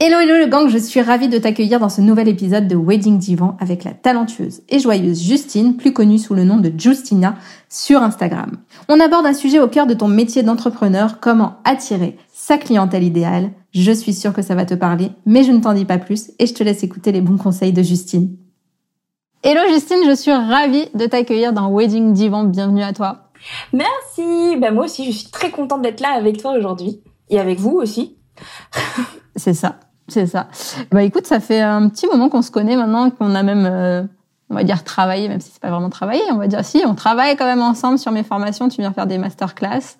Hello hello le gang, je suis ravie de t'accueillir dans ce nouvel épisode de Wedding Divan avec la talentueuse et joyeuse Justine, plus connue sous le nom de Justina sur Instagram. On aborde un sujet au cœur de ton métier d'entrepreneur, comment attirer sa clientèle idéale. Je suis sûre que ça va te parler, mais je ne t'en dis pas plus et je te laisse écouter les bons conseils de Justine. Hello Justine, je suis ravie de t'accueillir dans Wedding Divan, bienvenue à toi. Merci, ben moi aussi je suis très contente d'être là avec toi aujourd'hui et avec vous aussi. C'est ça. C'est ça. Bah écoute, ça fait un petit moment qu'on se connaît maintenant, qu'on a même, euh, on va dire travaillé, même si c'est pas vraiment travaillé, on va dire si, on travaille quand même ensemble sur mes formations. Tu viens faire des masterclass.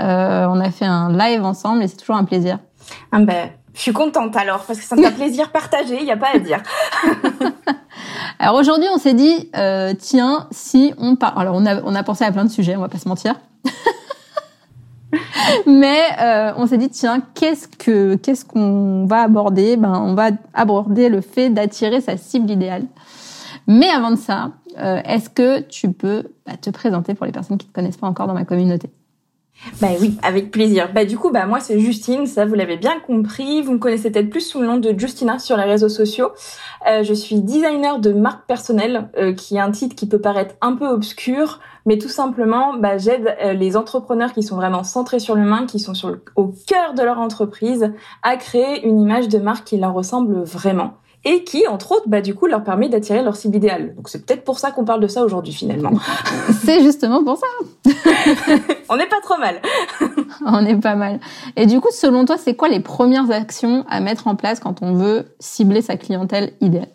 Euh, on a fait un live ensemble et c'est toujours un plaisir. Ah ben, je suis contente alors parce que me fait plaisir partagé, il y a pas à dire. alors aujourd'hui, on s'est dit, euh, tiens, si on parle, alors on a on a pensé à plein de sujets, on va pas se mentir. Mais euh, on s'est dit tiens, qu'est-ce que qu'est-ce qu'on va aborder? Ben on va aborder le fait d'attirer sa cible idéale. Mais avant de ça, euh, est-ce que tu peux bah, te présenter pour les personnes qui te connaissent pas encore dans ma communauté? Bah oui, avec plaisir. Bah du coup, bah moi c'est Justine, ça vous l'avez bien compris. Vous me connaissez peut-être plus sous le nom de Justina sur les réseaux sociaux. Euh, je suis designer de marque personnelle, euh, qui est un titre qui peut paraître un peu obscur, mais tout simplement, bah, j'aide euh, les entrepreneurs qui sont vraiment centrés sur l'humain, qui sont sur au cœur de leur entreprise, à créer une image de marque qui leur ressemble vraiment et qui, entre autres, bah, du coup, leur permet d'attirer leur cible idéale. Donc c'est peut-être pour ça qu'on parle de ça aujourd'hui, finalement. c'est justement pour ça. On n'est pas trop mal. on est pas mal. Et du coup, selon toi, c'est quoi les premières actions à mettre en place quand on veut cibler sa clientèle idéale?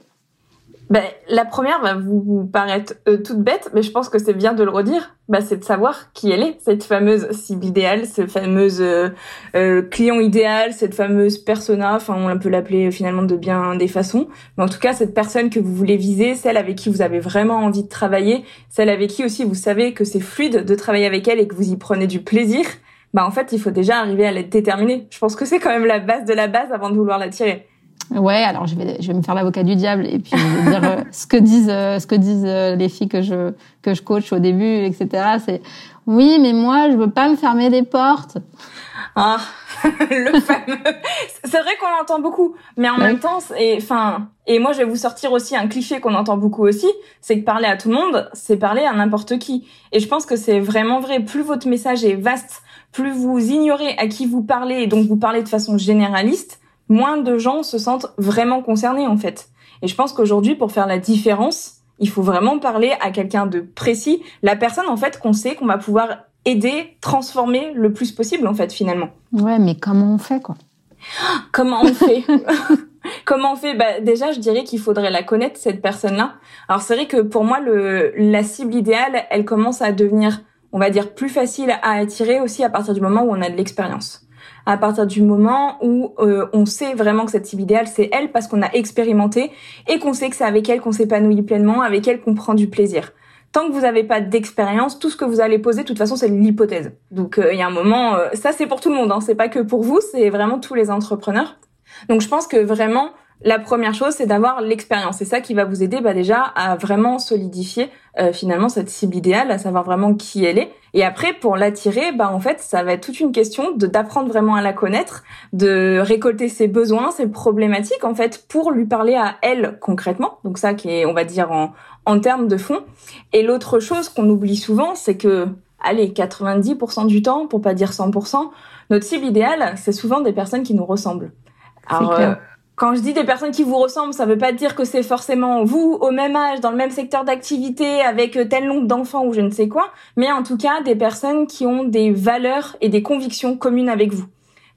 Ben, la première va vous, paraître euh, toute bête, mais je pense que c'est bien de le redire. Ben, c'est de savoir qui elle est, cette fameuse cible idéale, ce fameuse euh, euh, client idéal, cette fameuse persona. Enfin, on peut l'appeler finalement de bien des façons. Mais en tout cas, cette personne que vous voulez viser, celle avec qui vous avez vraiment envie de travailler, celle avec qui aussi vous savez que c'est fluide de travailler avec elle et que vous y prenez du plaisir. Bah en fait, il faut déjà arriver à l'être déterminé. Je pense que c'est quand même la base de la base avant de vouloir l'attirer. Ouais, alors je vais, je vais me faire l'avocat du diable et puis dire euh, ce que disent, euh, ce que disent euh, les filles que je que je coach au début, etc. C'est oui, mais moi je veux pas me fermer des portes. Ah, le fameux. C'est vrai qu'on l'entend beaucoup, mais en même temps, et enfin, et moi je vais vous sortir aussi un cliché qu'on entend beaucoup aussi, c'est que parler à tout le monde, c'est parler à n'importe qui. Et je pense que c'est vraiment vrai. Plus votre message est vaste, plus vous ignorez à qui vous parlez et donc vous parlez de façon généraliste moins de gens se sentent vraiment concernés en fait. Et je pense qu'aujourd'hui, pour faire la différence, il faut vraiment parler à quelqu'un de précis, la personne en fait qu'on sait qu'on va pouvoir aider, transformer le plus possible en fait finalement. Ouais, mais comment on fait quoi? Comment on fait? Comment on fait? Bah, Déjà, je dirais qu'il faudrait la connaître, cette personne-là. Alors c'est vrai que pour moi, le, la cible idéale, elle commence à devenir, on va dire, plus facile à attirer aussi à partir du moment où on a de l'expérience à partir du moment où euh, on sait vraiment que cette cible idéale, c'est elle parce qu'on a expérimenté et qu'on sait que c'est avec elle qu'on s'épanouit pleinement, avec elle qu'on prend du plaisir. Tant que vous n'avez pas d'expérience, tout ce que vous allez poser, de toute façon, c'est l'hypothèse. Donc euh, il y a un moment, euh, ça c'est pour tout le monde, hein, c'est pas que pour vous, c'est vraiment tous les entrepreneurs. Donc je pense que vraiment, la première chose, c'est d'avoir l'expérience. C'est ça qui va vous aider bah, déjà à vraiment solidifier euh, finalement cette cible idéale, à savoir vraiment qui elle est. Et après, pour l'attirer, bah en fait, ça va être toute une question de d'apprendre vraiment à la connaître, de récolter ses besoins, ses problématiques en fait, pour lui parler à elle concrètement. Donc ça qui est, on va dire en en termes de fond. Et l'autre chose qu'on oublie souvent, c'est que allez, 90% du temps, pour pas dire 100%, notre cible idéale, c'est souvent des personnes qui nous ressemblent. Alors, euh, quand je dis des personnes qui vous ressemblent, ça veut pas dire que c'est forcément vous au même âge, dans le même secteur d'activité, avec euh, tel nombre d'enfants ou je ne sais quoi, mais en tout cas des personnes qui ont des valeurs et des convictions communes avec vous.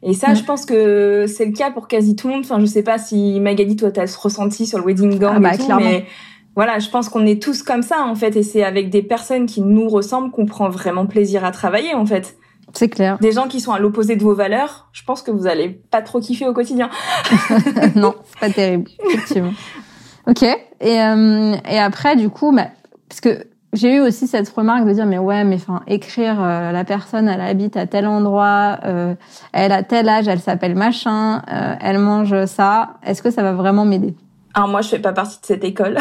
Et ça, je pense que c'est le cas pour quasi tout le monde. Enfin, je sais pas si Magali, toi, t'as ce ressenti sur le wedding gang ah bah, et tout, mais voilà, je pense qu'on est tous comme ça en fait, et c'est avec des personnes qui nous ressemblent qu'on prend vraiment plaisir à travailler en fait. C'est clair. Des gens qui sont à l'opposé de vos valeurs, je pense que vous allez pas trop kiffer au quotidien. non, c'est pas terrible, effectivement. ok. Et, euh, et après, du coup, bah, parce que j'ai eu aussi cette remarque de dire mais ouais mais enfin écrire euh, la personne elle habite à tel endroit euh, elle a tel âge elle s'appelle machin euh, elle mange ça est-ce que ça va vraiment m'aider? Alors moi, je fais pas partie de cette école.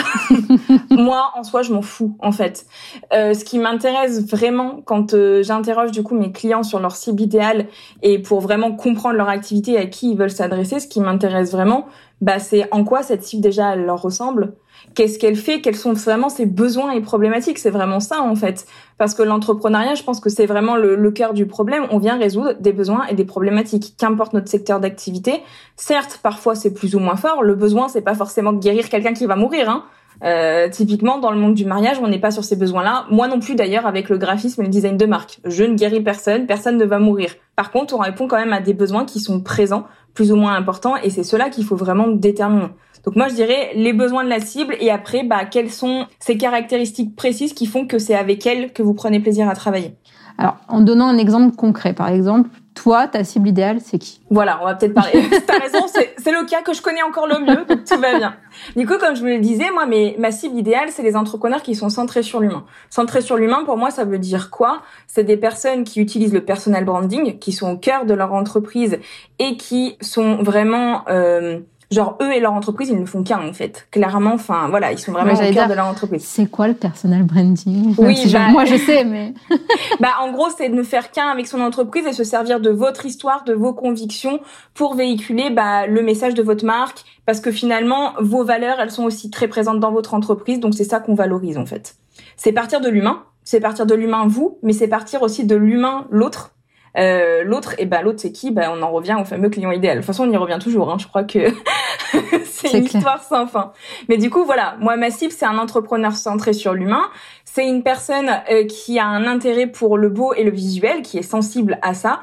moi, en soi, je m'en fous, en fait. Euh, ce qui m'intéresse vraiment quand euh, j'interroge du coup mes clients sur leur cible idéale et pour vraiment comprendre leur activité et à qui ils veulent s'adresser, ce qui m'intéresse vraiment, bah, c'est en quoi cette cible déjà elle leur ressemble, qu'est-ce qu'elle fait, quels sont vraiment ses besoins et problématiques? C'est vraiment ça en fait. Parce que l'entrepreneuriat, je pense que c'est vraiment le, cœur du problème. On vient résoudre des besoins et des problématiques, qu'importe notre secteur d'activité. Certes, parfois c'est plus ou moins fort. Le besoin, c'est pas forcément de guérir quelqu'un qui va mourir. Hein. Euh, typiquement, dans le monde du mariage, on n'est pas sur ces besoins-là. Moi non plus, d'ailleurs, avec le graphisme et le design de marque. Je ne guéris personne, personne ne va mourir. Par contre, on répond quand même à des besoins qui sont présents, plus ou moins importants, et c'est cela qu'il faut vraiment déterminer. Donc moi je dirais les besoins de la cible et après bah quelles sont ces caractéristiques précises qui font que c'est avec elle que vous prenez plaisir à travailler? Alors en donnant un exemple concret par exemple, toi ta cible idéale c'est qui? Voilà, on va peut-être parler. T'as raison, c'est le cas que je connais encore le mieux, donc tout va bien. Du coup comme je vous le disais, moi mais ma cible idéale c'est les entrepreneurs qui sont centrés sur l'humain. Centrés sur l'humain pour moi ça veut dire quoi? C'est des personnes qui utilisent le personal branding, qui sont au cœur de leur entreprise et qui sont vraiment euh, genre eux et leur entreprise ils ne font qu'un en fait. Clairement enfin voilà ils sont vraiment au cœur de leur entreprise. c'est quoi le personal branding? Oui bah, moi je sais mais bah en gros c'est de ne faire qu'un avec son entreprise et se servir de votre histoire de vos convictions pour véhiculer bah, le message de votre marque. Parce que finalement vos valeurs elles sont aussi très présentes dans votre entreprise. Donc c'est ça qu'on valorise en fait. C'est partir de l'humain. C'est partir de l'humain vous mais c'est partir aussi de l'humain l'autre euh, l'autre, et eh ben l'autre c'est qui? Ben on en revient au fameux client idéal. De toute façon, on y revient toujours. Hein. Je crois que c'est une histoire sans fin. Mais du coup, voilà, moi ma cible c'est un entrepreneur centré sur l'humain. C'est une personne euh, qui a un intérêt pour le beau et le visuel, qui est sensible à ça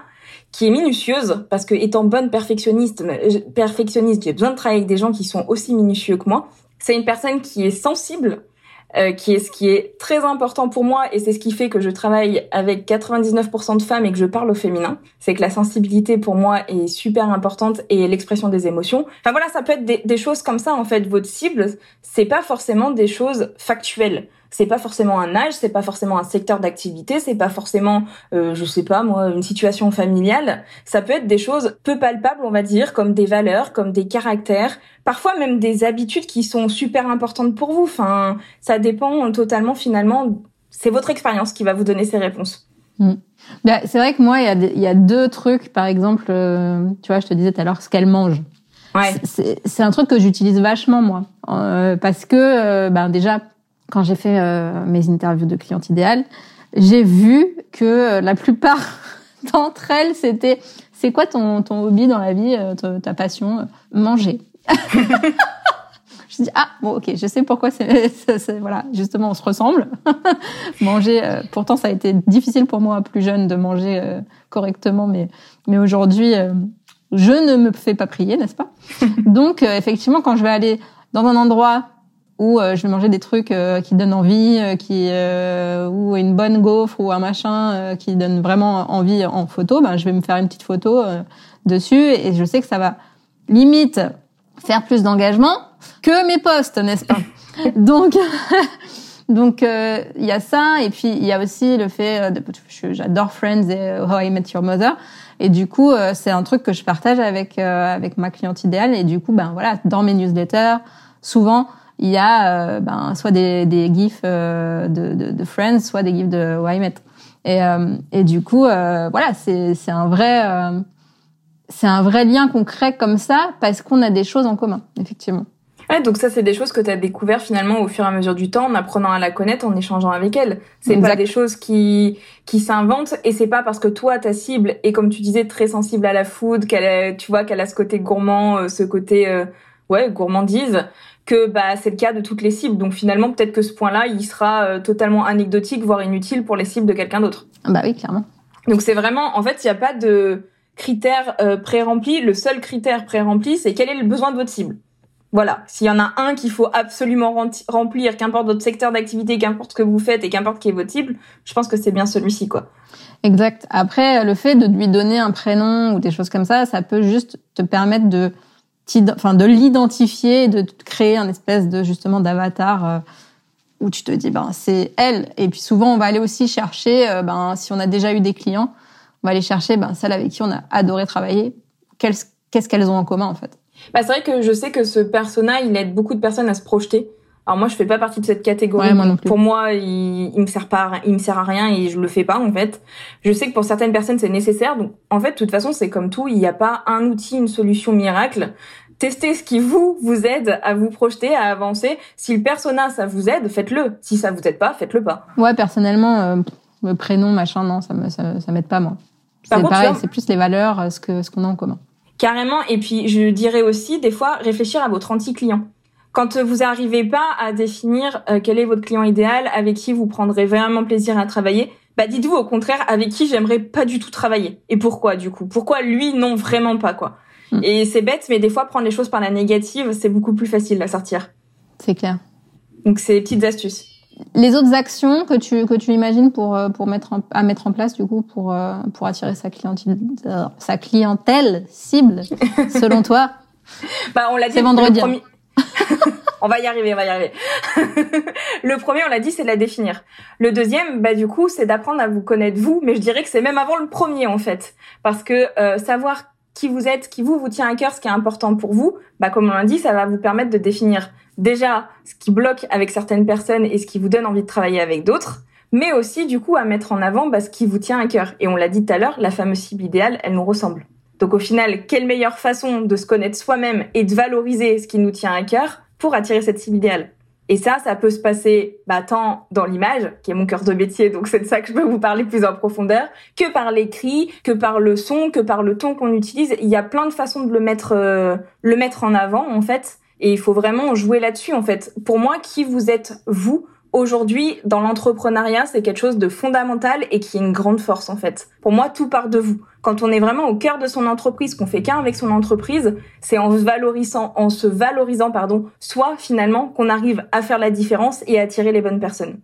qui est minutieuse parce que étant bonne perfectionniste, perfectionniste, j'ai besoin de travailler avec des gens qui sont aussi minutieux que moi. C'est une personne qui est sensible euh, qui est ce qui est très important pour moi et c'est ce qui fait que je travaille avec 99% de femmes et que je parle au féminin. C'est que la sensibilité pour moi est super importante et l'expression des émotions. Enfin voilà, ça peut être des, des choses comme ça en fait. Votre cible, c'est pas forcément des choses factuelles c'est pas forcément un âge, c'est pas forcément un secteur d'activité, c'est pas forcément, euh, je sais pas moi, une situation familiale. Ça peut être des choses peu palpables, on va dire, comme des valeurs, comme des caractères, parfois même des habitudes qui sont super importantes pour vous. Enfin, ça dépend totalement finalement. C'est votre expérience qui va vous donner ces réponses. Mm. Bah, c'est vrai que moi, il y, a deux trucs, par exemple, euh, tu vois, je te disais tout à l'heure ce qu'elle mange. Ouais. C'est un truc que j'utilise vachement moi, euh, parce que euh, ben déjà quand j'ai fait euh, mes interviews de clientes idéales, j'ai vu que euh, la plupart d'entre elles, c'était c'est quoi ton, ton hobby dans la vie, euh, ta, passion Manger? je dis ah bon ok je sais pourquoi c'est voilà justement on se ressemble manger pourtant ça a été difficile pour moi plus jeune de manger correctement mais mais aujourd'hui je ne me fais pas prier n'est-ce pas? Donc effectivement quand je vais aller dans un endroit ou euh, je vais manger des trucs euh, qui donnent envie, euh, qui ou une bonne gaufre ou un machin qui donne vraiment envie en photo, ben je vais me faire une petite photo dessus et je sais que ça va limite faire plus d'engagement que mes posts, n'est-ce pas? Donc donc il y a ça et puis il y a aussi le fait de, j'adore Friends et How I Met Your Mother et du coup c'est un truc que je partage avec avec ma cliente idéale et du coup ben voilà dans mes newsletters souvent il y a euh, ben, soit des, des gifs euh, de, de, de, Friends, soit des gifs de Why Et, euh, et du coup, voilà, c'est c'est un vrai c'est un vrai lien qu'on crée comme ça parce qu'on a des choses en commun, effectivement. Ouais, donc ça, c'est des choses que tu as découvert finalement au fur et à mesure du temps, en apprenant à la connaître, en échangeant avec elle. C'est pas des choses qui qui s'inventent et c'est pas parce que toi ta cible est comme tu disais très sensible à la food, qu'elle tu vois qu'elle a ce côté gourmand, ce côté ouais gourmandise que bah c'est le cas de toutes les cibles. Donc finalement, peut-être que ce point-là, il sera euh, totalement anecdotique, voire inutile pour les cibles de quelqu'un d'autre. Bah oui, clairement. Donc c'est vraiment, en fait, il n'y a pas de critère euh, pré-rempli. Le seul critère pré-rempli, c'est quel est le besoin de votre cible. Voilà, s'il y en a un qu'il faut absolument remplir, qu'importe votre secteur d'activité, qu'importe ce que vous faites et qu'importe qui est votre cible, je pense que c'est bien celui-ci, quoi. Exact. Après, le fait de lui donner un prénom ou des choses comme ça, ça peut juste te permettre de, de l'identifier, de créer un espèce de justement d'avatar euh, où tu te dis ben c'est elle. Et puis souvent, on va aller aussi chercher, euh, ben si on a déjà eu des clients, on va aller chercher ben celle avec qui on a adoré travailler. Qu'est-ce qu'elles ont en commun en fait? Bah, c'est vrai que je sais que ce persona, il aide beaucoup de personnes à se projeter. Alors moi, je fais pas partie de cette catégorie. Pour moi, il, il me sert pas, il me sert à rien et je le fais pas en fait. Je sais que pour certaines personnes, c'est nécessaire. Donc en fait, de toute façon, c'est comme tout. Il n'y a pas un outil, une solution miracle. Testez ce qui vous vous aide à vous projeter, à avancer. Si le persona ça vous aide, faites-le. Si ça vous aide pas, faites-le pas. Ouais, personnellement, euh, le prénom machin, non, ça me ça, ça m'aide pas moi. C'est pareil, c'est plus les valeurs, euh, ce que ce qu'on a en commun. Carrément. Et puis, je dirais aussi, des fois, réfléchir à votre anti-client. Quand vous n'arrivez pas à définir euh, quel est votre client idéal, avec qui vous prendrez vraiment plaisir à travailler, bah dites-vous au contraire avec qui j'aimerais pas du tout travailler. Et pourquoi du coup? Pourquoi lui? Non vraiment pas quoi hmm. Et c'est bête, mais des fois prendre les choses par la négative, c'est beaucoup plus facile à sortir. C'est clair. Donc c'est des petites astuces les autres actions que tu que tu imagines pour euh, pour mettre à mettre en place du coup pour euh, pour attirer sa clientèle sa clientèle cible selon toi? Bah on l'a dit. C'est vendredi. on va y arriver, on va y arriver. le premier, on l'a dit, c'est de la définir. Le deuxième, bah du coup, c'est d'apprendre à vous connaître vous, mais je dirais que c'est même avant le premier en fait, parce que euh, savoir qui vous êtes, qui vous vous tient à cœur, ce qui est important pour vous, bah comme on l'a dit, ça va vous permettre de définir déjà ce qui bloque avec certaines personnes et ce qui vous donne envie de travailler avec d'autres, mais aussi du coup à mettre en avant bah, ce qui vous tient à cœur. Et on l'a dit tout à l'heure, la fameuse cible idéale, elle nous ressemble. Donc au final, quelle meilleure façon de se connaître soi-même et de valoriser ce qui nous tient à cœur pour attirer cette cible idéale? Et ça, ça peut se passer bah, tant dans l'image, qui est mon cœur de métier, donc c'est de ça que je peux vous parler plus en profondeur, que par l'écrit, que par le son, que par le ton qu'on utilise. Il y a plein de façons de le mettre, euh, le mettre en avant en fait. Et il faut vraiment jouer là-dessus en fait. Pour moi, qui vous êtes vous aujourd'hui dans l'entrepreneuriat, c'est quelque chose de fondamental et qui est une grande force en fait. Pour moi, tout part de vous. Quand on est vraiment au cœur de son entreprise, qu'on fait qu'un avec son entreprise, c'est en se valorisant, en se valorisant, pardon, soit finalement qu'on arrive à faire la différence et à attirer les bonnes personnes.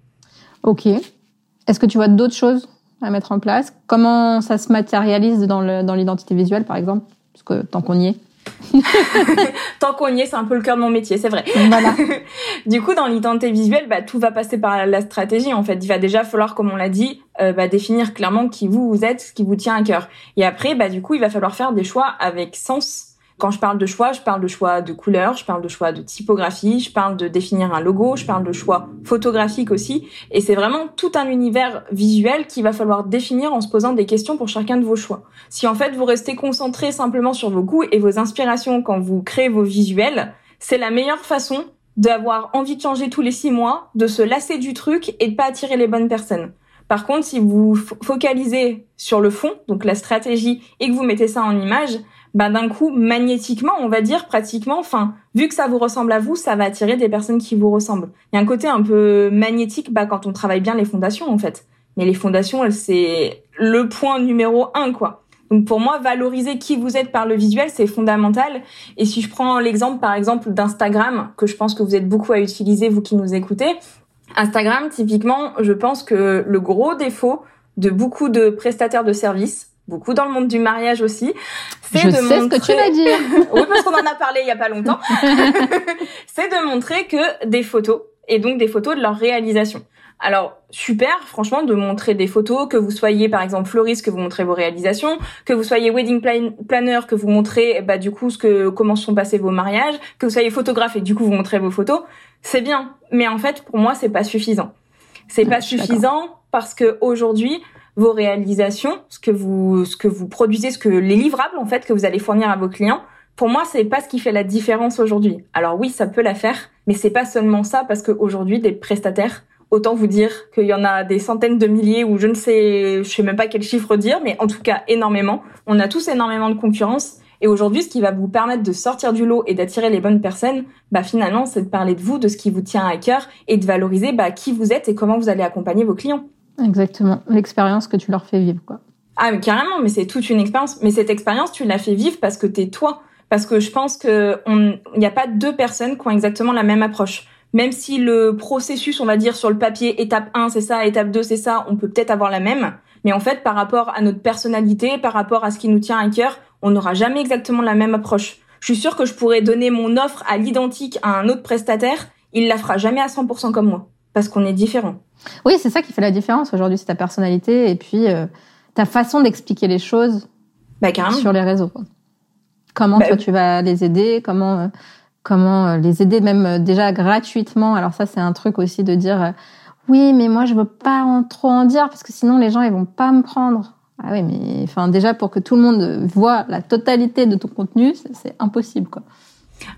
Ok. Est-ce que tu vois d'autres choses à mettre en place? Comment ça se matérialise dans l'identité visuelle, par exemple? Parce que tant qu'on y est. Tant qu'on y est, c'est un peu le cœur de mon métier, c'est vrai. Voilà. du coup, dans l'identité visuelle, bah, tout va passer par la stratégie. En fait, il va déjà falloir, comme on l'a dit, euh, bah, définir clairement qui vous, vous êtes, ce qui vous tient à cœur. Et après, bah, du coup, il va falloir faire des choix avec sens quand je parle de choix, je parle de choix de couleur, je parle de choix de typographie, je parle de définir un logo, je parle de choix photographique aussi. Et c'est vraiment tout un univers visuel qu'il va falloir définir en se posant des questions pour chacun de vos choix. Si en fait vous restez concentré simplement sur vos goûts et vos inspirations quand vous créez vos visuels, c'est la meilleure façon d'avoir envie de changer tous les six mois, de se lasser du truc et de pas attirer les bonnes personnes. Par contre, si vous focalisez sur le fond, donc la stratégie, et que vous mettez ça en image, bah d'un coup magnétiquement, on va dire pratiquement, enfin vu que ça vous ressemble à vous, ça va attirer des personnes qui vous ressemblent. Il y a un côté un peu magnétique bah quand on travaille bien les fondations en fait. Mais les fondations, c'est le point numéro un quoi. Donc pour moi, valoriser qui vous êtes par le visuel, c'est fondamental. Et si je prends l'exemple par exemple d'Instagram, que je pense que vous êtes beaucoup à utiliser, vous qui nous écoutez, Instagram, typiquement, je pense que le gros défaut de beaucoup de prestataires de services, beaucoup dans le monde du mariage aussi. C'est de sais montrer... ce que tu vas dire. oui, parce qu'on en a parlé il y a pas longtemps. c'est de montrer que des photos et donc des photos de leur réalisation. Alors super, franchement, de montrer des photos, que vous soyez par exemple fleuriste, que vous montrez vos réalisations, que vous soyez wedding planner, que vous montrez bah du coup ce que comment sont passés vos mariages, que vous soyez photographe et du coup vous montrez vos photos, c'est bien. Mais en fait, pour moi, c'est pas suffisant. C'est pas suffisant parce que aujourd'hui, vos réalisations, ce que vous, ce que vous produisez, ce que les livrables en fait que vous allez fournir à vos clients. Pour moi, c'est pas ce qui fait la différence aujourd'hui. Alors oui, ça peut la faire, mais c'est pas seulement ça parce qu'aujourd'hui, des prestataires, autant vous dire qu'il y en a des centaines de milliers ou je ne sais, je sais même pas quel chiffre dire, mais en tout cas énormément. On a tous énormément de concurrence. Et aujourd'hui, ce qui va vous permettre de sortir du lot et d'attirer les bonnes personnes, bah finalement, c'est de parler de vous, de ce qui vous tient à cœur et de valoriser bah, qui vous êtes et comment vous allez accompagner vos clients. Exactement, l'expérience que tu leur fais vivre, quoi. Ah, mais carrément, mais c'est toute une expérience. Mais cette expérience, tu l'as fait vivre parce que t'es toi. Parce que je pense que il n'y a pas deux personnes qui ont exactement la même approche. Même si le processus, on va dire, sur le papier, étape 1, c'est ça, étape 2, c'est ça, on peut peut-être avoir la même. Mais en fait, par rapport à notre personnalité, par rapport à ce qui nous tient à cœur, on n'aura jamais exactement la même approche. Je suis sûre que je pourrais donner mon offre à l'identique à un autre prestataire, il la fera jamais à 100% comme moi, parce qu'on est différents. Oui, c'est ça qui fait la différence aujourd'hui, c'est ta personnalité et puis euh, ta façon d'expliquer les choses bah, sur les réseaux. Comment bah, toi tu vas les aider, comment euh, comment euh, les aider même déjà gratuitement. Alors ça c'est un truc aussi de dire oui, mais moi je veux pas en trop en dire parce que sinon les gens ils vont pas me prendre. Ah oui, mais enfin déjà pour que tout le monde voit la totalité de ton contenu, c'est impossible quoi.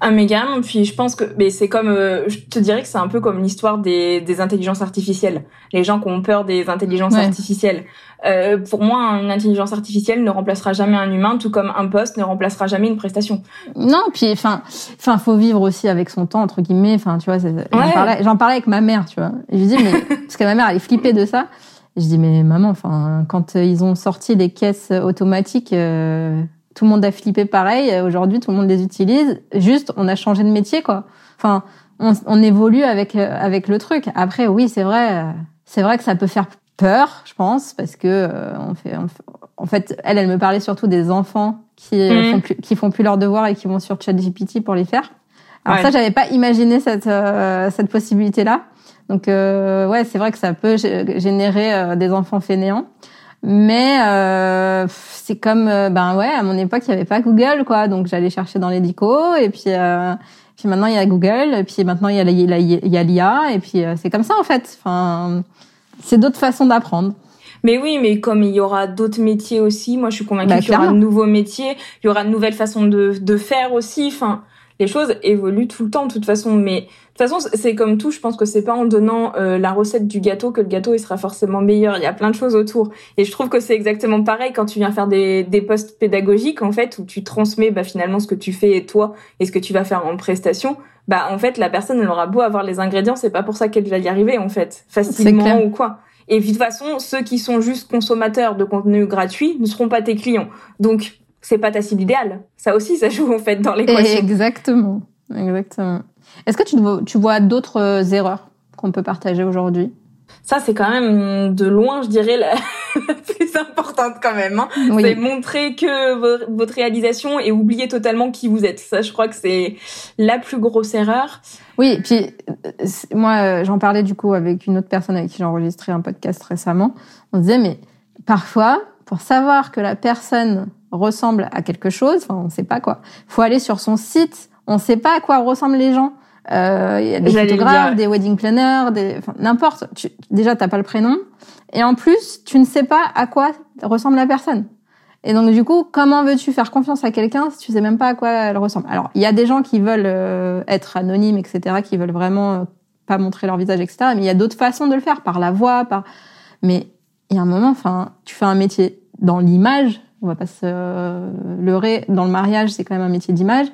Ah mais carrément, puis je pense que mais c'est comme euh, je te dirais que c'est un peu comme l'histoire des, des intelligences artificielles. Les gens qui ont peur des intelligences artificielles. Euh, pour moi, une intelligence artificielle ne remplacera jamais un humain, tout comme un poste ne remplacera jamais une prestation. Non, puis enfin, enfin, faut vivre aussi avec son temps entre guillemets. Enfin, tu vois, j'en parlais, j'en parlais avec ma mère, tu vois. Et je dis mais parce que ma mère elle est flippée de ça. je dis mais maman, enfin, quand ils ont sorti les caisses automatiques. Euh tout le monde a flippé pareil. Aujourd'hui, tout le monde les utilise. Juste, on a changé de métier, quoi. Enfin, on, on évolue avec euh, avec le truc. Après, oui, c'est vrai, c'est vrai que ça peut faire peur, je pense, parce que euh, on fait, en fait, elle, elle me parlait surtout des enfants qui euh, mhm. font plus, qui font plus leurs devoirs et qui vont sur ChatGPT pour les faire. Alors ça, j'avais pas imaginé cette cette possibilité là. Donc ouais, c'est vrai que ça peut générer des enfants fainéants. Mais euh, c'est comme, euh, ben ouais, à mon époque, il n'y avait pas Google, quoi. Donc j'allais chercher dans l'édico, et puis, euh, puis maintenant il y a Google, et puis maintenant il y a l'IA, et puis euh, c'est comme ça en fait. Enfin, c'est d'autres façons d'apprendre. Mais oui, mais comme il y aura d'autres métiers aussi, moi je suis convaincue bah, qu'il y aura de nouveaux métiers, il y aura de nouvelles façons de, de faire aussi. Enfin, les choses évoluent tout le temps de toute façon. Mais toute façon, c'est comme tout. Je pense que c'est pas en donnant euh, la recette du gâteau que le gâteau il sera forcément meilleur. Il y a plein de choses autour. Et je trouve que c'est exactement pareil quand tu viens faire des, des postes pédagogiques en fait où tu transmets bah, finalement ce que tu fais toi et ce que tu vas faire en prestation. Bah en fait la personne elle aura beau avoir les ingrédients, c'est pas pour ça qu'elle va y arriver en fait facilement ou quoi. Et de toute façon, ceux qui sont juste consommateurs de contenu gratuit ne seront pas tes clients. Donc c'est pas ta cible idéale. Ça aussi, ça joue en fait dans l'équation. Exactement, exactement. Est-ce que tu, tu vois d'autres euh, erreurs qu'on peut partager aujourd'hui? Ça, c'est quand même de loin, je dirais, la, plus importante quand même. Hein. C'est montrer que votre réalisation et oublier totalement qui vous êtes. Ça, je crois que c'est la plus grosse erreur. Oui, puis euh, moi, euh, j'en parlais du coup avec une autre personne avec qui j'ai enregistré un podcast récemment. On disait, mais parfois, pour savoir que la personne ressemble à quelque chose, enfin, on sait pas quoi. Faut aller sur son site, on sait pas à quoi ressemblent les gens. Euh, il y a des photographes, des wedding planners, des, enfin, n'importe. Tu, déjà, t'as pas le prénom, et en plus, tu ne sais pas à quoi ressemble la personne. Et donc, du coup, comment veux-tu faire confiance à quelqu'un si tu sais même pas à quoi elle ressemble? Alors, il y a des gens qui veulent euh, être anonymes, etc., qui veulent vraiment euh, pas montrer leur visage, etc. Mais il y a d'autres façons de le faire, par la voix, par. Mais il y a un moment, enfin, tu fais un métier dans l'image, on va pas se leurrer, dans le mariage, c'est quand même un métier d'image,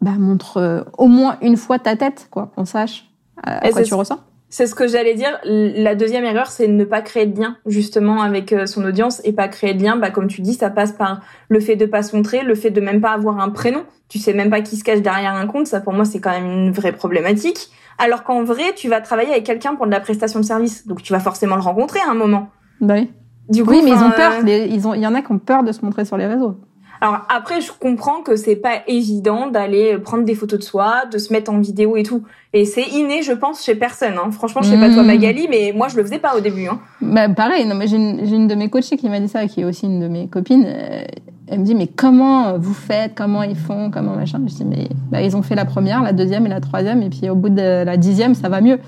bah montre euh, au moins une fois ta tête, quoi, qu'on sache à quoi tu ressens. C'est ce que j'allais dire. La deuxième erreur, c'est ne pas créer de lien justement avec euh, son audience et pas créer de lien. Bah comme tu dis, ça passe par le fait de pas se montrer, le fait de même pas avoir un prénom. Tu sais même pas qui se cache derrière un compte. Ça pour moi, c'est quand même une vraie problématique. Alors qu'en vrai, tu vas travailler avec quelqu'un pour de la prestation de service, donc tu vas forcément le rencontrer à un moment. Bah oui oui, mais ils ont peur. ils ont, il y en a qui ont peur de se montrer sur les réseaux. Alors après, je comprends que c'est pas évident d'aller prendre des photos de soi, de se mettre en vidéo et tout. Et c'est inné, je pense, chez personne. Hein. Franchement, je sais pas toi, hmm. Magali, mais moi, je le faisais pas au début. Hein. Bah pareil. Non, mais j'ai une, une, de mes coachées qui m'a dit ça, qui est aussi une de mes copines. Euh, elle me dit mais comment vous faites, comment ils font, comment machin? Je dis mais bah, ils ont fait la première, la deuxième et la troisième, et puis au bout de la dixième, ça va mieux.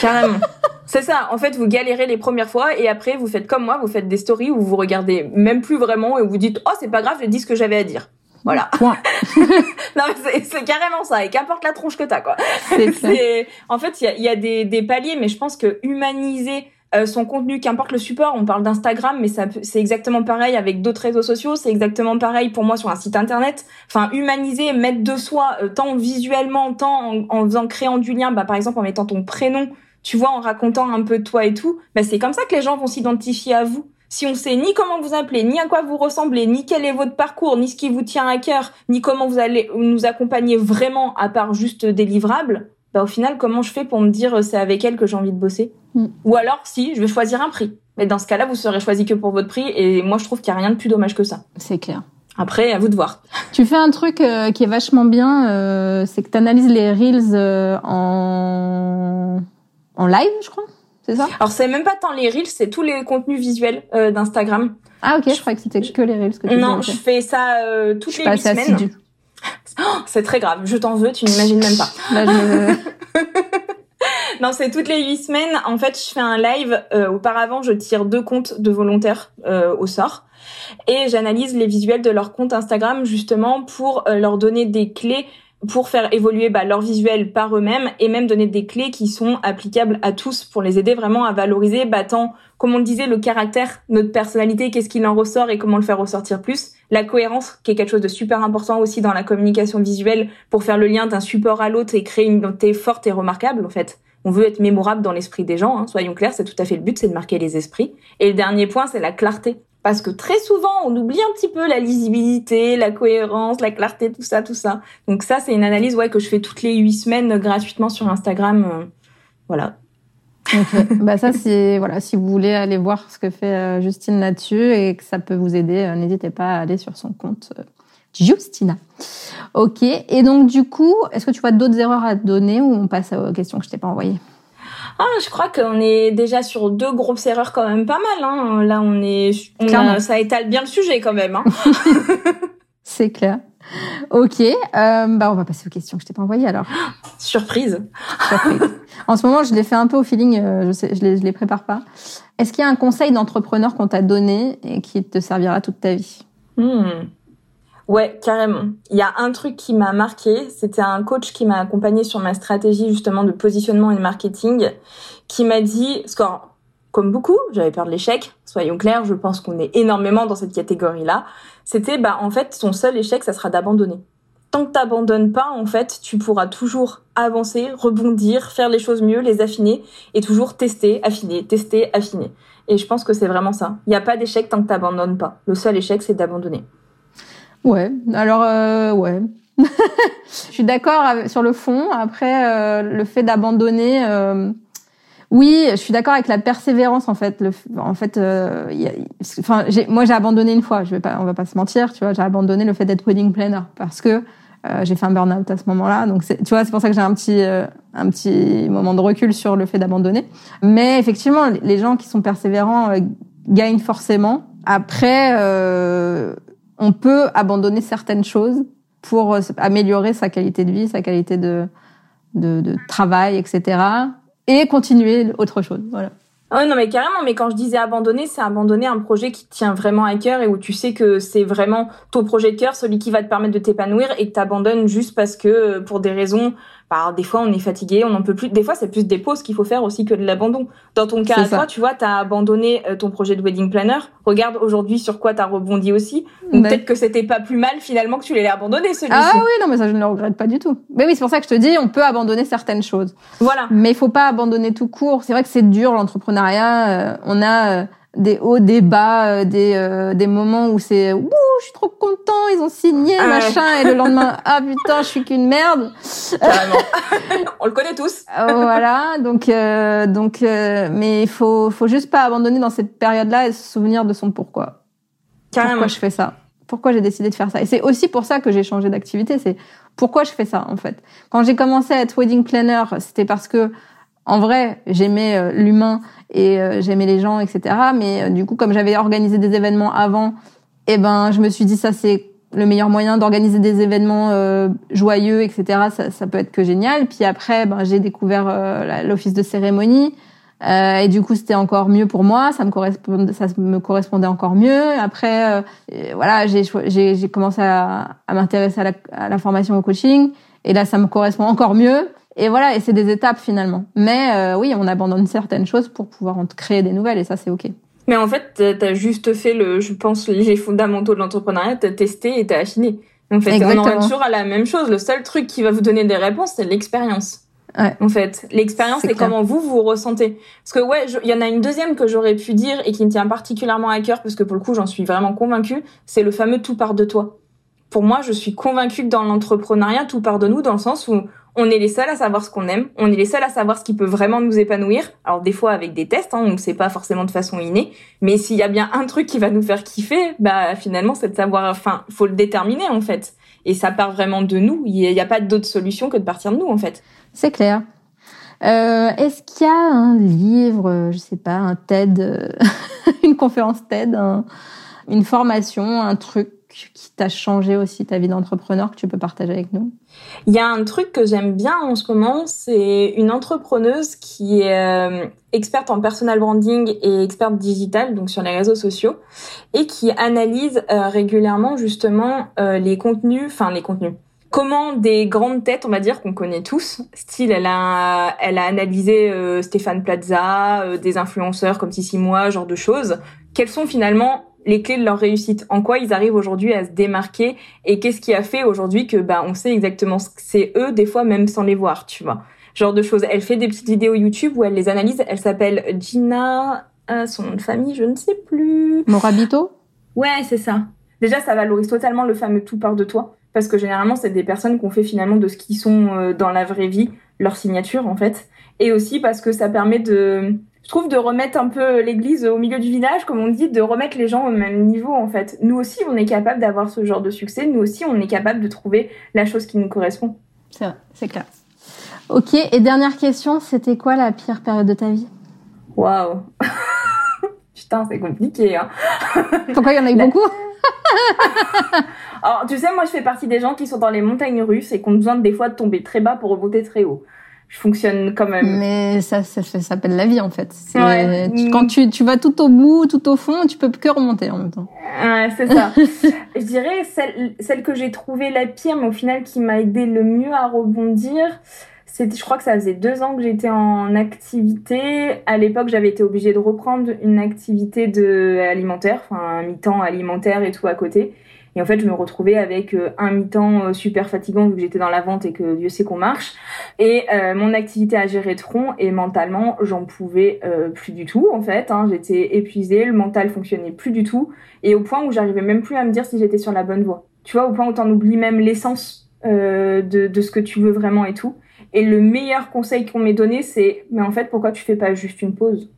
Carrément. C'est ça. En fait, vous galérez les premières fois et après, vous faites comme moi, vous faites des stories où vous regardez même plus vraiment et vous dites, oh, c'est pas grave, j'ai dit ce que j'avais à dire. Voilà. Point. non, c'est carrément ça. Et qu'importe la tronche que t'as, quoi. C'est en fait, il y a, y a des, des, paliers, mais je pense que humaniser euh, son contenu, qu'importe le support, on parle d'Instagram, mais c'est exactement pareil avec d'autres réseaux sociaux, c'est exactement pareil pour moi sur un site internet. Enfin, humaniser, mettre de soi, euh, tant visuellement, tant en, faisant créant du lien, bah par exemple en mettant ton prénom tu vois, en racontant un peu toi et tout, bah, c'est comme ça que les gens vont s'identifier à vous. si on sait ni comment vous appelez, ni à quoi vous ressemblez, ni quel est votre parcours, ni ce qui vous tient à cœur, ni comment vous allez nous accompagner vraiment à part juste des livrables, bah au final, comment je fais pour me dire euh, c'est avec elle que j'ai envie de bosser mm. Ou alors, si, je vais choisir un prix. Mais dans ce cas-là, vous serez choisi que pour votre prix, et moi, je trouve qu'il n'y a rien de plus dommage que ça. C'est clair. Après, à vous de voir. Tu fais un truc euh, qui est vachement bien, euh, c'est que tu analyses les reels en en live, je crois. C'est ça? Alors c'est même pas tant les reels, c'est tous les contenus visuels d'Instagram. Ah ok, je crois que c'était que les reels que tu Non, je fais ça toutes les semaines. Oh, c'est très grave. Je t'en veux, tu n'imagines même pas. non, c'est toutes les huit semaines. En fait, je fais un live. Euh, auparavant, je tire deux comptes de volontaires euh, au sort et j'analyse les visuels de leur compte Instagram justement pour euh, leur donner des clés pour faire évoluer bah, leur visuel par eux-mêmes et même donner des clés qui sont applicables à tous pour les aider vraiment à valoriser bah, tant, comme on le disait, le caractère, notre personnalité, qu'est-ce qu'il en ressort et comment le faire ressortir plus, la cohérence qui est quelque chose de super important aussi dans la communication visuelle pour faire le lien d'un support à l'autre et créer une identité forte et remarquable en fait. On veut être mémorable dans l'esprit des gens, hein, soyons clairs, c'est tout à fait le but, c'est de marquer les esprits. Et le dernier point, c'est la clarté. Parce que très souvent, on oublie un petit peu la lisibilité, la cohérence, la clarté, tout ça, tout ça. Donc ça, c'est une analyse ouais, que je fais toutes les huit semaines gratuitement sur Instagram. Euh, bah ça, c'est voilà, si vous voulez aller voir ce que fait euh, Justine là-dessus et que ça peut vous aider, euh, n'hésitez pas à aller sur son compte Justina. Ok. Et donc du coup, est-ce que tu vois d'autres erreurs à donner ou on passe aux questions que je t'ai pas envoyées? Ah, je crois qu'on est déjà sur deux grosses erreurs quand même pas mal. Hein. Là, on est, ça étale bien le sujet quand même. Hein. C'est clair. Ok, euh, bah on va passer aux questions que je t'ai pas envoyées alors. Surprise. Surprise. En ce moment, je l'ai fait un peu au feeling, euh, je, sais, je, les, je les prépare pas. Est-ce qu'il y a un conseil d'entrepreneur qu'on t'a donné et qui te servira toute ta vie? Hmm. Ouais, carrément. Il y a un truc qui m'a marqué, c'était un coach qui m'a accompagné sur ma stratégie justement de positionnement et de marketing, qui m'a dit, score, comme beaucoup, j'avais peur de l'échec, soyons clairs, je pense qu'on est énormément dans cette catégorie-là. C'était, bah, en fait, ton seul échec, ça sera d'abandonner. Tant que t'abandonnes pas, en fait, tu pourras toujours avancer, rebondir, faire les choses mieux, les affiner, et toujours tester, affiner, tester, affiner. Et je pense que c'est vraiment ça. Il n'y a pas d'échec tant que t'abandonnes pas. Le seul échec, c'est d'abandonner. Ouais, alors euh, ouais. je suis d'accord sur le fond. Après, euh, le fait d'abandonner, euh, oui, je suis d'accord avec la persévérance en fait. En fait, euh, y a, enfin, moi j'ai abandonné une fois. Je vais pas, on va pas se mentir, tu vois, j'ai abandonné le fait d'être wedding planner parce que euh, j'ai fait un burn-out à ce moment-là. Donc, tu vois, c'est pour ça que j'ai un petit, un petit moment de recul sur le fait d'abandonner. Mais effectivement, les gens qui sont persévérants gagnent forcément. Après, on peut abandonner certaines choses pour euh, améliorer sa qualité de vie, sa qualité de, de, de travail, etc. Et continuer autre chose. Voilà. Ah non mais carrément, mais quand je disais abandonner, c'est abandonner un projet qui tient vraiment à cœur et où tu sais que c'est vraiment ton projet de cœur, celui qui va te permettre de t'épanouir et que t'abandonnes juste parce que euh, pour des raisons bah, des fois on est fatigué, on n'en peut plus. Des fois c'est plus des pauses qu'il faut faire aussi que de l'abandon. Dans ton cas toi, tu vois, t'as abandonné euh, ton projet de wedding planner. Regarde aujourd'hui sur quoi t'as rebondi aussi. peut-être que c'était pas plus mal finalement que tu l'aies abandonné celui-ci. Ah oui, non mais ça je ne le regrette pas du tout. Mais oui, c'est pour ça que je te dis, on peut abandonner certaines choses. Voilà. Mais il faut pas abandonner tout court. C'est vrai que c'est dur l'entrepreneuriat. Euh, on a euh, des hauts, des bas, euh, des, euh, des moments où c'est ouh, je suis trop content, ils ont signé, ah machin, et le lendemain, ah putain, je suis qu'une merde. On le connaît tous. Euh, voilà, donc donc mais il faut faut juste pas abandonner dans cette période-là et se souvenir de son pourquoi. Carrément. Pourquoi je fais ça? Pourquoi j'ai décidé de faire ça? Et c'est aussi pour ça que j'ai changé d'activité, c'est pourquoi je fais ça en fait. Quand j'ai commencé à être wedding planner, c'était parce que en vrai, j'aimais l'humain et euh, j'aimais les gens, etc. Mais euh, du coup, comme j'avais organisé des événements avant, eh ben, je me suis dit ça c'est le meilleur moyen d'organiser des événements euh, joyeux, etc. Ça, ça, peut être que génial. Puis après, ben, j'ai découvert l'office de cérémonie. Euh, et du coup, c'était encore mieux pour moi. Ça me correspondait, encore mieux. Après, voilà, j'ai commencé à, m'intéresser à à la formation au coaching. Et là, ça me correspond encore mieux. Et voilà, et c'est des étapes finalement. Mais euh, oui, on abandonne certaines choses pour pouvoir en créer des nouvelles, et ça c'est ok. Mais en fait, t'as juste fait le, je pense, les fondamentaux de l'entrepreneuriat, t'as testé et t'as affiné. En fait, on en toujours à la même chose. Le seul truc qui va vous donner des réponses, c'est l'expérience. Ouais. En fait, l'expérience, c'est comment vous vous ressentez. Parce que ouais, il y en a une deuxième que j'aurais pu dire et qui me tient particulièrement à cœur parce que pour le coup, j'en suis vraiment convaincue. C'est le fameux tout part de toi. Pour moi, je suis convaincue que dans l'entrepreneuriat, tout part de nous dans le sens où on est les seuls à savoir ce qu'on aime, on est les seuls à savoir ce qui peut vraiment nous épanouir. Alors des fois avec des tests, hein, on ne sait pas forcément de façon innée, mais s'il y a bien un truc qui va nous faire kiffer, bah finalement c'est de savoir, enfin, faut le déterminer en fait. Et ça part vraiment de nous. Il n'y a, pas d'autre solution que de partir de nous en fait. C'est clair. Euh, Est-ce qu'il y a un livre, je sais pas, un TED, euh, une conférence TED, une formation, un truc qui t'a changé aussi ta vie d'entrepreneur que tu peux partager avec nous? Il y a un truc que j'aime bien en ce moment, c'est une entrepreneuse qui est euh, experte en personal branding et experte digital, donc sur les réseaux sociaux, et qui analyse euh, régulièrement justement euh, les contenus, enfin les contenus. Comment des grandes têtes, on va dire, qu'on connaît tous, style, elle a, elle a analysé Stéphane Plaza, des influenceurs comme Sissi Moi, genre de choses. Quels sont finalement les clés de leur réussite, en quoi ils arrivent aujourd'hui à se démarquer et qu'est-ce qui a fait aujourd'hui que bah on sait exactement ce que c'est eux des fois même sans les voir, tu vois. Genre de choses. Elle fait des petites vidéos YouTube où elle les analyse. Elle s'appelle Gina, euh, son nom de famille, je ne sais plus. Morabito. Ouais, c'est ça. Déjà, ça valorise totalement le fameux tout part de toi parce que généralement c'est des personnes qu'on fait finalement de ce qu'ils sont euh, dans la vraie vie, leur signature en fait, et aussi parce que ça permet de je trouve de remettre un peu l'église au milieu du village, comme on dit, de remettre les gens au même niveau en fait. Nous aussi, on est capable d'avoir ce genre de succès. Nous aussi, on est capable de trouver la chose qui nous correspond. C'est vrai, c'est clair. Ok, et dernière question, c'était quoi la pire période de ta vie? Waouh Putain, c'est compliqué. Hein Pourquoi il y en a eu beaucoup? Alors, tu sais, moi, je fais partie des gens qui sont dans les montagnes russes et qui ont besoin des fois de tomber très bas pour remonter très haut je fonctionne quand même. Mais ça, ça, s'appelle la vie en fait. quand tu, tu vas tout au bout, tout au fond, tu peux que remonter en même temps. Ouais, c'est ça. je dirais celle, celle que j'ai trouvée la pire, mais au final qui m'a aidé le mieux à rebondir. C'était, je crois que ça faisait deux ans que j'étais en activité. À l'époque, j'avais été obligée de reprendre une activité de alimentaire, enfin un mi-temps alimentaire et tout à côté. Et en fait, je me retrouvais avec euh, un mi-temps euh, super fatigant vu que j'étais dans la vente et que Dieu sait qu'on marche. Et euh, mon activité à gérer front et mentalement, j'en pouvais plus du tout en fait. Hein. J'étais épuisée, le mental fonctionnait plus du tout. Et au point où j'arrivais même plus à me dire si j'étais sur la bonne voie. Tu vois, au point où t'en oublies même l'essence de, de ce que tu veux vraiment et tout. Et le meilleur conseil qu'on m'ait donné, c'est mais en fait, pourquoi tu fais pas juste une pause?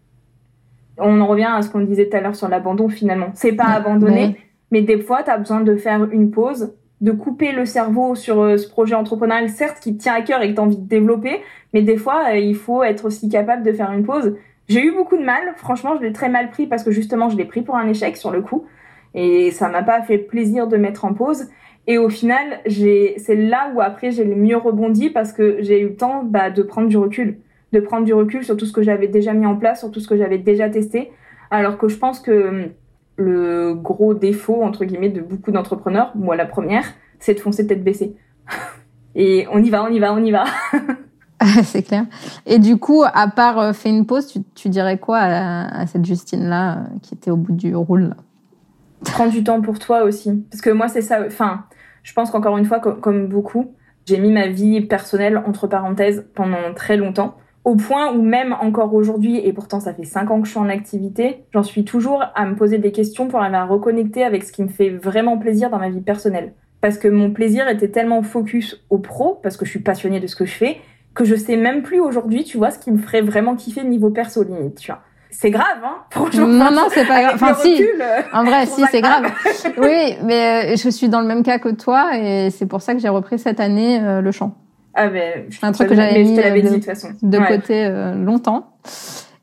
On en revient à ce qu'on disait tout à l'heure sur l'abandon finalement. C'est pas abandonner, mais des fois, tu as besoin de faire une pause, de couper le cerveau sur euh, ce projet entrepreneurial, certes, qui te tient à cœur et que tu as envie de développer, mais des fois, euh, il faut être aussi capable de faire une pause. J'ai eu beaucoup de mal, franchement, je l'ai très mal pris parce que justement, je l'ai pris pour un échec sur le coup. Et ça m'a pas fait plaisir de mettre en pause. Et au final, c'est là où après j'ai le mieux rebondi parce que j'ai eu le temps bah, de prendre du recul, de prendre du recul sur tout ce que j'avais déjà mis en place, sur tout ce que j'avais déjà testé. Alors que je pense que le gros défaut, entre guillemets, de beaucoup d'entrepreneurs, moi la première, c'est de foncer tête baissée. Et on y va, on y va, on y va. c'est clair. Et du coup, à part euh, fait une pause, tu, dirais quoi à, cette Justine-là euh, qui était au bout du roule? Prends du temps pour toi aussi. Parce que moi, c'est ça. Enfin, je pense qu'encore une fois, comme beaucoup, j'ai mis ma vie personnelle entre parenthèses pendant très longtemps au point où même encore aujourd'hui, et pourtant ça fait cinq ans que je suis en activité, j'en suis toujours à me poser des questions pour arriver à reconnecter avec ce qui me fait vraiment plaisir dans ma vie personnelle. Parce que mon plaisir était tellement focus au pro, parce que je suis passionnée de ce que je fais, que je sais même plus aujourd'hui, tu vois, ce qui me ferait vraiment kiffer niveau perso limite, tu vois. C'est grave, hein Franchement. Non, non, c'est pas grave. Enfin, si. Euh, en vrai, si, c'est grave. oui, mais euh, je suis dans le même cas que toi, et c'est pour ça que j'ai repris cette année euh, le chant. Ah ben, un truc que j'avais mis euh, de, dit, de, façon. de côté euh, longtemps.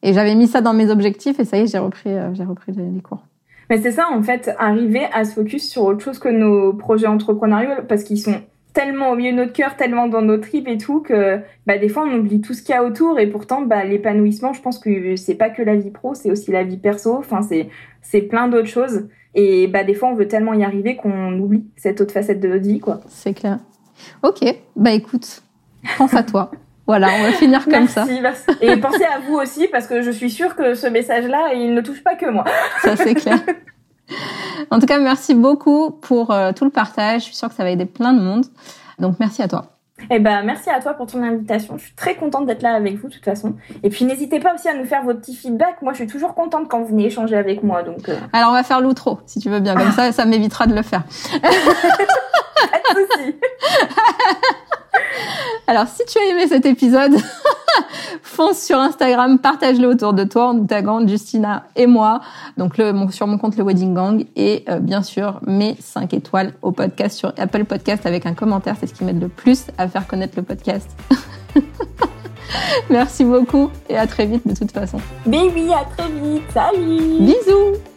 Et j'avais mis ça dans mes objectifs et ça y est, j'ai repris, euh, j'ai repris les, cours. Mais c'est ça, en fait, arriver à se focus sur autre chose que nos projets entrepreneuriaux parce qu'ils sont tellement au milieu de notre cœur, tellement dans nos tripes et tout que bah, des fois on oublie tout ce qu'il y a autour et pourtant bah, l'épanouissement, je pense que c'est pas que la vie pro, c'est aussi la vie perso, enfin c'est c'est plein d'autres choses et bah des fois on veut tellement y arriver qu'on oublie cette autre facette de notre vie quoi. C'est clair. Ok, bah écoute, pense à toi. Voilà, on va finir comme ça. Merci. Et pensez à vous aussi, parce que je suis sûre que ce message-là, il ne touche pas que moi. Ça, c'est clair. En tout cas, merci beaucoup pour euh, tout le partage. Je suis sûre que ça va aider plein de monde. Donc, merci à toi. Eh ben, merci à toi pour ton invitation. Je suis très contente d'être là avec vous, de toute façon. Et puis, n'hésitez pas aussi à nous faire vos petits feedbacks. Moi, je suis toujours contente quand vous venez échanger avec moi. Donc, euh. Alors, on va faire l'outro, si tu veux bien. Comme ça, ça m'évitera de le faire. pas de soucis. Alors, si tu as aimé cet épisode, fonce sur Instagram, partage-le autour de toi en nous taguant Justina et moi. Donc, le, sur mon compte Le Wedding Gang. Et euh, bien sûr, mets 5 étoiles au podcast sur Apple Podcast avec un commentaire. C'est ce qui m'aide le plus à faire connaître le podcast. Merci beaucoup et à très vite de toute façon. Mais oui, à très vite. Salut Bisous